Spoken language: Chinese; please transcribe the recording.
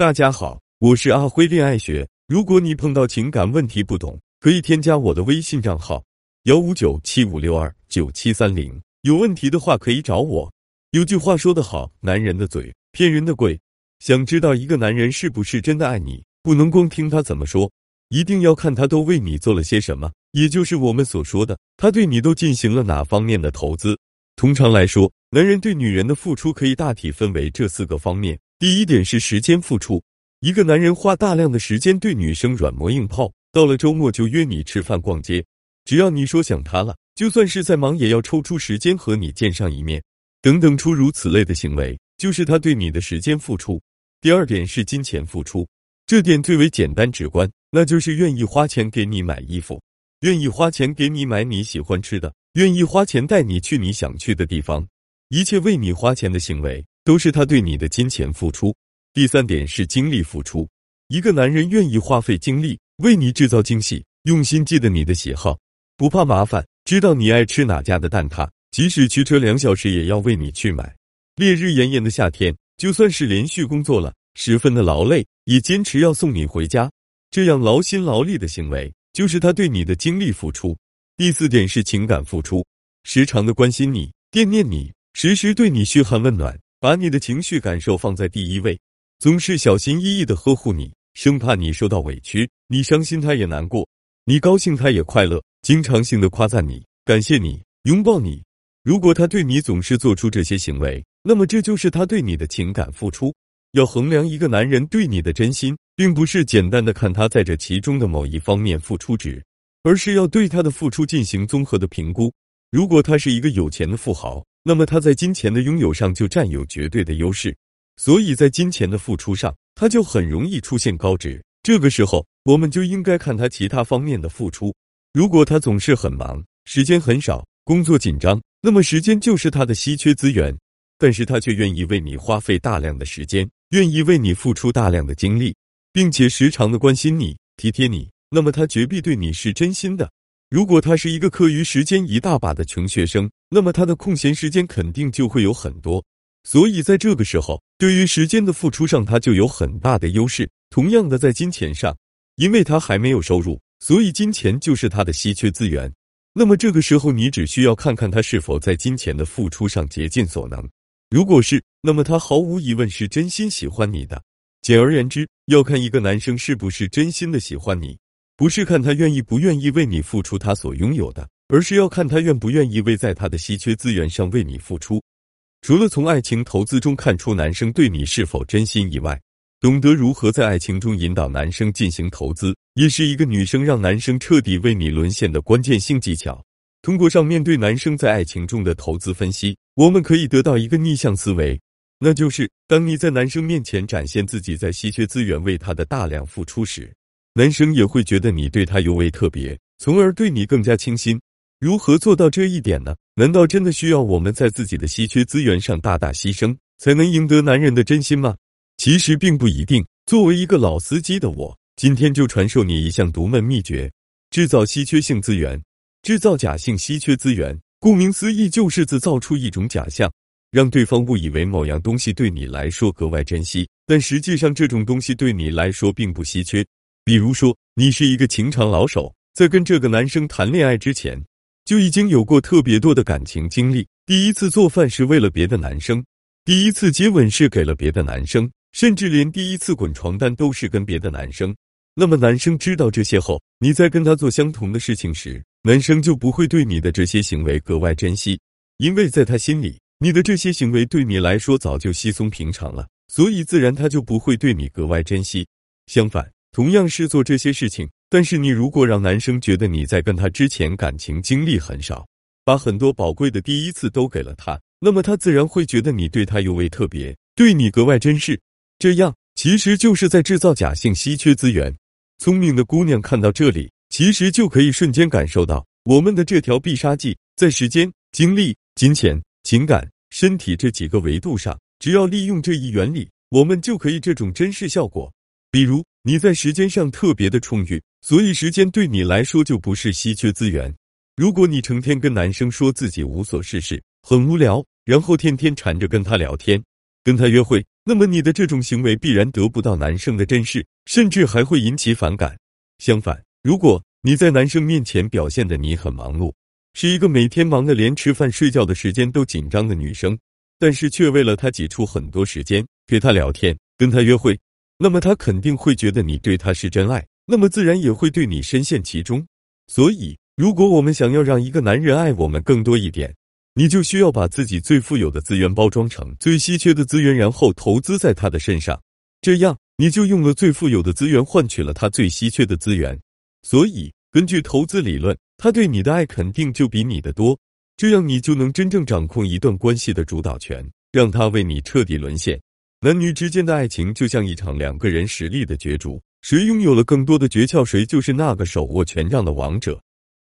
大家好，我是阿辉恋爱学。如果你碰到情感问题不懂，可以添加我的微信账号幺五九七五六二九七三零。有问题的话可以找我。有句话说得好，男人的嘴骗人的贵。想知道一个男人是不是真的爱你，不能光听他怎么说，一定要看他都为你做了些什么，也就是我们所说的他对你都进行了哪方面的投资。通常来说，男人对女人的付出可以大体分为这四个方面。第一点是时间付出，一个男人花大量的时间对女生软磨硬泡，到了周末就约你吃饭逛街，只要你说想他了，就算是再忙也要抽出时间和你见上一面，等等诸如此类的行为，就是他对你的时间付出。第二点是金钱付出，这点最为简单直观，那就是愿意花钱给你买衣服，愿意花钱给你买你喜欢吃的，愿意花钱带你去你想去的地方，一切为你花钱的行为。都是他对你的金钱付出。第三点是精力付出，一个男人愿意花费精力为你制造惊喜，用心记得你的喜好，不怕麻烦，知道你爱吃哪家的蛋挞，即使驱车两小时也要为你去买。烈日炎炎的夏天，就算是连续工作了十分的劳累，也坚持要送你回家。这样劳心劳力的行为，就是他对你的精力付出。第四点是情感付出，时常的关心你，惦念你，时时对你嘘寒问暖。把你的情绪感受放在第一位，总是小心翼翼的呵护你，生怕你受到委屈。你伤心他也难过，你高兴他也快乐。经常性的夸赞你，感谢你，拥抱你。如果他对你总是做出这些行为，那么这就是他对你的情感付出。要衡量一个男人对你的真心，并不是简单的看他在这其中的某一方面付出值，而是要对他的付出进行综合的评估。如果他是一个有钱的富豪。那么他在金钱的拥有上就占有绝对的优势，所以在金钱的付出上，他就很容易出现高值。这个时候，我们就应该看他其他方面的付出。如果他总是很忙，时间很少，工作紧张，那么时间就是他的稀缺资源。但是他却愿意为你花费大量的时间，愿意为你付出大量的精力，并且时常的关心你、体贴你，那么他绝壁对你是真心的。如果他是一个课余时间一大把的穷学生，那么他的空闲时间肯定就会有很多。所以在这个时候，对于时间的付出上，他就有很大的优势。同样的，在金钱上，因为他还没有收入，所以金钱就是他的稀缺资源。那么这个时候，你只需要看看他是否在金钱的付出上竭尽所能。如果是，那么他毫无疑问是真心喜欢你的。简而言之，要看一个男生是不是真心的喜欢你。不是看他愿意不愿意为你付出他所拥有的，而是要看他愿不愿意为在他的稀缺资源上为你付出。除了从爱情投资中看出男生对你是否真心以外，懂得如何在爱情中引导男生进行投资，也是一个女生让男生彻底为你沦陷的关键性技巧。通过上面对男生在爱情中的投资分析，我们可以得到一个逆向思维，那就是当你在男生面前展现自己在稀缺资源为他的大量付出时。男生也会觉得你对他尤为特别，从而对你更加倾心。如何做到这一点呢？难道真的需要我们在自己的稀缺资源上大大牺牲，才能赢得男人的真心吗？其实并不一定。作为一个老司机的我，今天就传授你一项独门秘诀：制造稀缺性资源，制造假性稀缺资源。顾名思义，就是制造出一种假象，让对方误以为某样东西对你来说格外珍惜，但实际上这种东西对你来说并不稀缺。比如说，你是一个情场老手，在跟这个男生谈恋爱之前，就已经有过特别多的感情经历。第一次做饭是为了别的男生，第一次接吻是给了别的男生，甚至连第一次滚床单都是跟别的男生。那么，男生知道这些后，你在跟他做相同的事情时，男生就不会对你的这些行为格外珍惜，因为在他心里，你的这些行为对你来说早就稀松平常了，所以自然他就不会对你格外珍惜。相反。同样是做这些事情，但是你如果让男生觉得你在跟他之前感情经历很少，把很多宝贵的第一次都给了他，那么他自然会觉得你对他尤为特别，对你格外珍视。这样其实就是在制造假性稀缺资源。聪明的姑娘看到这里，其实就可以瞬间感受到我们的这条必杀技，在时间、精力、金钱、情感、身体这几个维度上，只要利用这一原理，我们就可以这种珍视效果。比如。你在时间上特别的充裕，所以时间对你来说就不是稀缺资源。如果你成天跟男生说自己无所事事、很无聊，然后天天缠着跟他聊天、跟他约会，那。么你的这种行为必然得不到男生的珍视，甚至还会引起反感。相反，如果你在男生面前表现的你很忙碌，是一个每天忙得连吃饭睡觉的时间都紧张的女生，但是却为了他挤出很多时间陪他聊天、跟他约会，那么他肯定会觉得你对他是真爱，那么自然也会对你深陷其中。所以，如果我们想要让一个男人爱我们更多一点，你就需要把自己最富有的资源包装成最稀缺的资源，然后投资在他的身上。这样，你就用了最富有的资源换取了他最稀缺的资源。所以，根据投资理论，他对你的爱肯定就比你的多。这样，你就能真正掌控一段关系的主导权，让他为你彻底沦陷。男女之间的爱情就像一场两个人实力的角逐，谁拥有了更多的诀窍，谁就是那个手握权杖的王者。